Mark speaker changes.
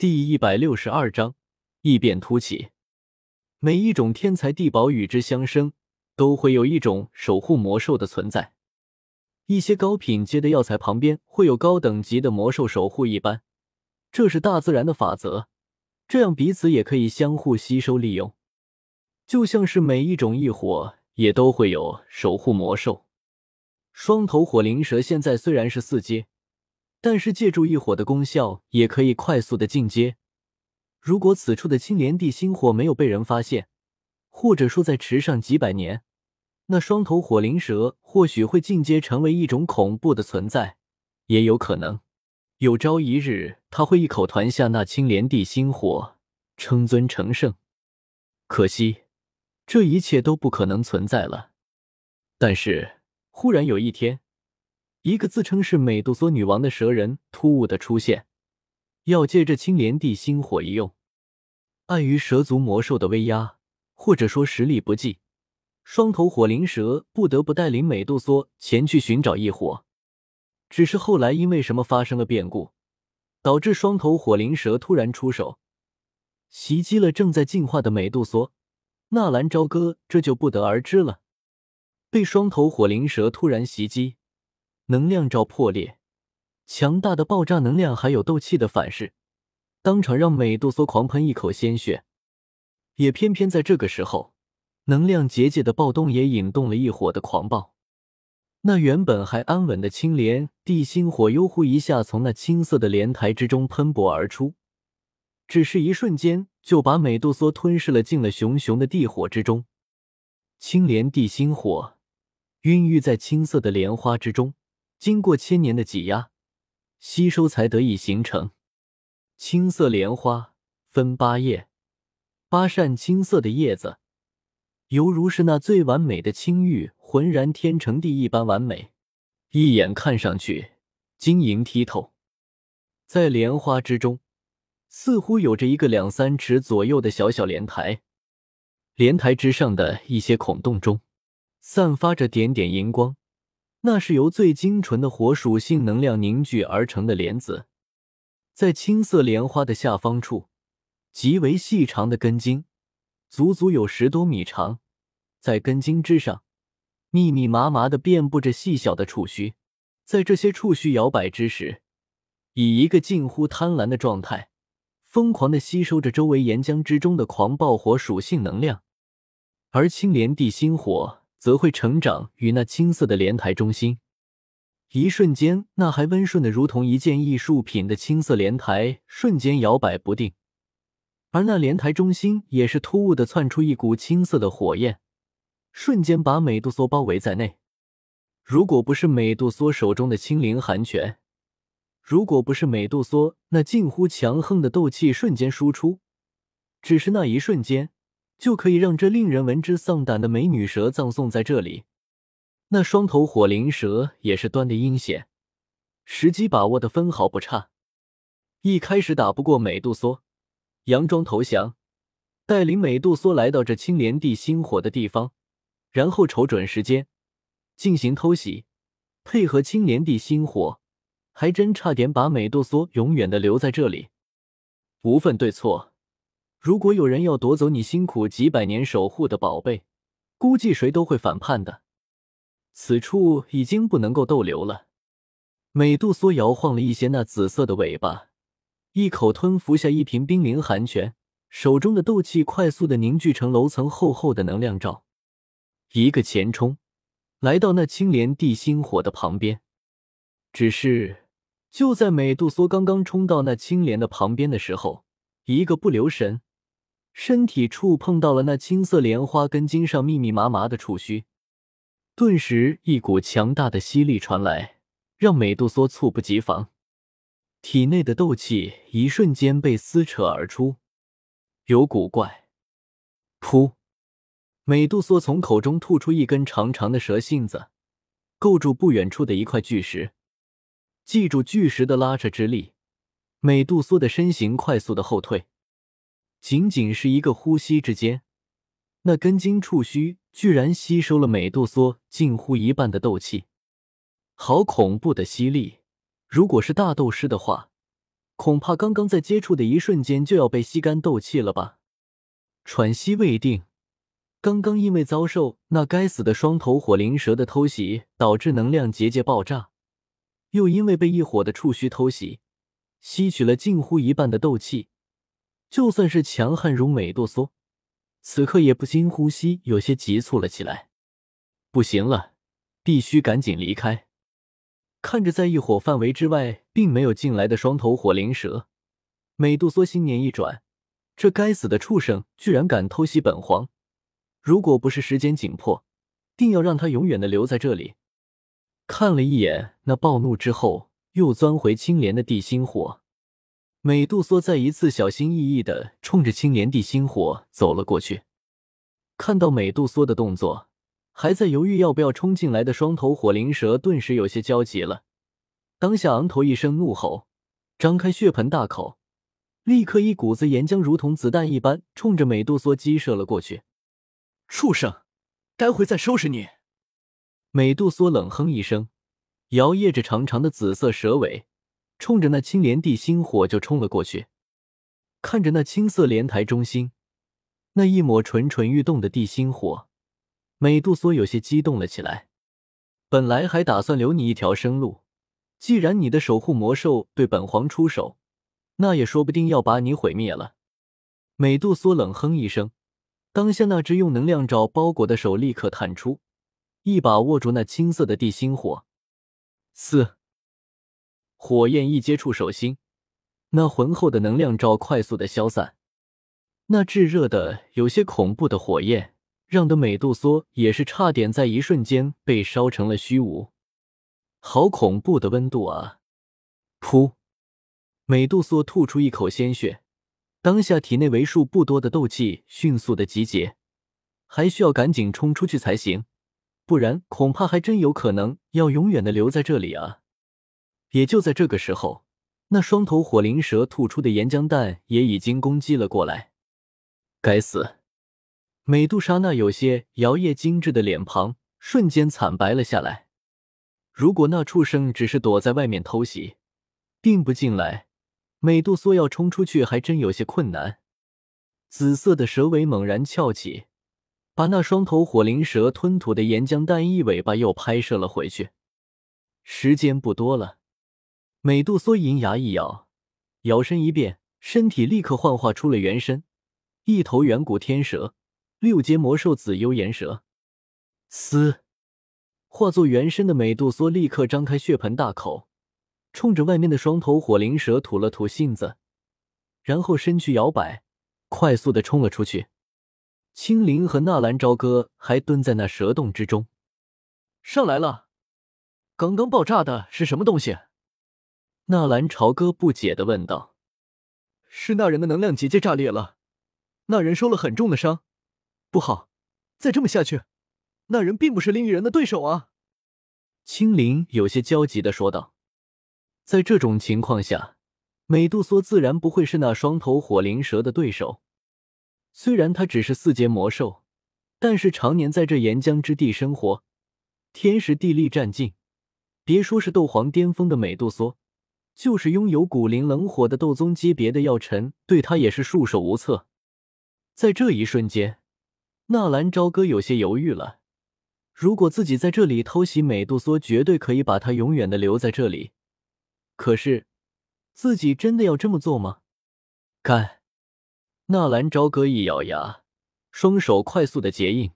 Speaker 1: 第一百六十二章异变突起。每一种天才地宝与之相生，都会有一种守护魔兽的存在。一些高品阶的药材旁边会有高等级的魔兽守护一般，这是大自然的法则。这样彼此也可以相互吸收利用。就像是每一种异火也都会有守护魔兽。双头火灵蛇现在虽然是四阶。但是借助异火的功效，也可以快速的进阶。如果此处的青莲地心火没有被人发现，或者说在池上几百年，那双头火灵蛇或许会进阶成为一种恐怖的存在，也有可能有朝一日他会一口团下那青莲地心火，称尊成圣。可惜，这一切都不可能存在了。但是，忽然有一天。一个自称是美杜莎女王的蛇人突兀的出现，要借着青莲地心火一用。碍于蛇族魔兽的威压，或者说实力不济，双头火灵蛇不得不带领美杜莎前去寻找异火。只是后来因为什么发生了变故，导致双头火灵蛇突然出手，袭击了正在进化的美杜莎。纳兰朝歌这就不得而知了。被双头火灵蛇突然袭击。能量罩破裂，强大的爆炸能量还有斗气的反噬，当场让美杜莎狂喷一口鲜血。也偏偏在这个时候，能量结界的暴动也引动了一火的狂暴。那原本还安稳的青莲地心火，悠忽一下从那青色的莲台之中喷薄而出，只是一瞬间就把美杜莎吞噬了进了熊熊的地火之中。青莲地心火孕育在青色的莲花之中。经过千年的挤压、吸收，才得以形成。青色莲花分八叶，八扇青色的叶子，犹如是那最完美的青玉，浑然天成地一般完美。一眼看上去晶莹剔透。在莲花之中，似乎有着一个两三尺左右的小小莲台，莲台之上的一些孔洞中，散发着点点银光。那是由最精纯的火属性能量凝聚而成的莲子，在青色莲花的下方处，极为细长的根茎，足足有十多米长，在根茎之上，密密麻麻的遍布着细小的触须，在这些触须摇摆之时，以一个近乎贪婪的状态，疯狂的吸收着周围岩浆之中的狂暴火属性能量，而青莲地心火。则会成长于那青色的莲台中心，一瞬间，那还温顺的如同一件艺术品的青色莲台瞬间摇摆不定，而那莲台中心也是突兀的窜出一股青色的火焰，瞬间把美杜莎包围在内。如果不是美杜莎手中的青灵寒泉，如果不是美杜莎那近乎强横的斗气瞬间输出，只是那一瞬间。就可以让这令人闻之丧胆的美女蛇葬送在这里。那双头火灵蛇也是端的阴险，时机把握的分毫不差。一开始打不过美杜莎，佯装投降，带领美杜莎来到这青莲地心火的地方，然后瞅准时间进行偷袭，配合青莲地心火，还真差点把美杜莎永远的留在这里。无分对错。如果有人要夺走你辛苦几百年守护的宝贝，估计谁都会反叛的。此处已经不能够逗留了。美杜莎摇晃了一些那紫色的尾巴，一口吞服下一瓶冰凌寒泉，手中的斗气快速的凝聚成楼层厚厚的能量罩，一个前冲，来到那青莲地心火的旁边。只是就在美杜莎刚刚冲到那青莲的旁边的时候，一个不留神。身体触碰到了那青色莲花根茎上密密麻麻的触须，顿时一股强大的吸力传来，让美杜莎猝不及防，体内的斗气一瞬间被撕扯而出。有古怪！噗！美杜莎从口中吐出一根长长的蛇信子，构筑不远处的一块巨石。记住巨石的拉扯之力，美杜莎的身形快速的后退。仅仅是一个呼吸之间，那根茎触须居然吸收了美杜莎近乎一半的斗气，好恐怖的吸力！如果是大斗师的话，恐怕刚刚在接触的一瞬间就要被吸干斗气了吧？喘息未定，刚刚因为遭受那该死的双头火灵蛇的偷袭，导致能量结界爆炸，又因为被异火的触须偷袭，吸取了近乎一半的斗气，就算是强悍如美杜莎，此刻也不禁呼吸有些急促了起来。不行了，必须赶紧离开。看着在异火范围之外并没有进来的双头火灵蛇，美杜莎心念一转。这该死的畜生居然敢偷袭本皇！如果不是时间紧迫，定要让他永远的留在这里。看了一眼那暴怒之后又钻回青莲的地心火，美杜莎再一次小心翼翼的冲着青莲地心火走了过去。看到美杜莎的动作，还在犹豫要不要冲进来的双头火灵蛇顿时有些焦急了，当下昂头一声怒吼，张开血盆大口。立刻，一股子岩浆如同子弹一般冲着美杜莎击射了过去。
Speaker 2: 畜生，待会再收拾你！
Speaker 1: 美杜莎冷哼一声，摇曳着长长的紫色蛇尾，冲着那青莲地心火就冲了过去。看着那青色莲台中心那一抹蠢蠢欲动的地心火，美杜莎有些激动了起来。本来还打算留你一条生路，既然你的守护魔兽对本皇出手。那也说不定要把你毁灭了。美杜莎冷哼一声，当下那只用能量罩包裹的手立刻探出，一把握住那青色的地心火。四，火焰一接触手心，那浑厚的能量罩快速的消散。那炙热的、有些恐怖的火焰，让的美杜莎也是差点在一瞬间被烧成了虚无。好恐怖的温度啊！噗。美杜莎吐出一口鲜血，当下体内为数不多的斗气迅速的集结，还需要赶紧冲出去才行，不然恐怕还真有可能要永远的留在这里啊！也就在这个时候，那双头火灵蛇吐出的岩浆弹也已经攻击了过来。该死！美杜莎那有些摇曳精致的脸庞瞬间惨白了下来。如果那畜生只是躲在外面偷袭，并不进来。美杜莎要冲出去还真有些困难。紫色的蛇尾猛然翘起，把那双头火灵蛇吞吐的岩浆弹一尾巴又拍摄了回去。时间不多了，美杜莎银牙一咬，摇身一变，身体立刻幻化出了原身，一头远古天蛇，六阶魔兽紫幽岩蛇。嘶！化作原身的美杜莎立刻张开血盆大口。冲着外面的双头火灵蛇吐了吐信子，然后身躯摇摆，快速的冲了出去。青灵和纳兰朝歌还蹲在那蛇洞之中。
Speaker 2: 上来了，刚刚爆炸的是什么东西？
Speaker 1: 纳兰朝歌不解的问道。
Speaker 2: 是那人的能量结界炸裂了，那人受了很重的伤，不好，再这么下去，那人并不是另一人的对手啊！
Speaker 1: 青灵有些焦急的说道。在这种情况下，美杜莎自然不会是那双头火灵蛇的对手。虽然他只是四阶魔兽，但是常年在这岩浆之地生活，天时地利占尽，别说是斗皇巅峰的美杜莎，就是拥有古灵冷火的斗宗级别的药尘，对他也是束手无策。在这一瞬间，纳兰朝歌有些犹豫了。如果自己在这里偷袭美杜莎，绝对可以把他永远的留在这里。可是，自己真的要这么做吗？干！纳兰朝歌一咬牙，双手快速的结印，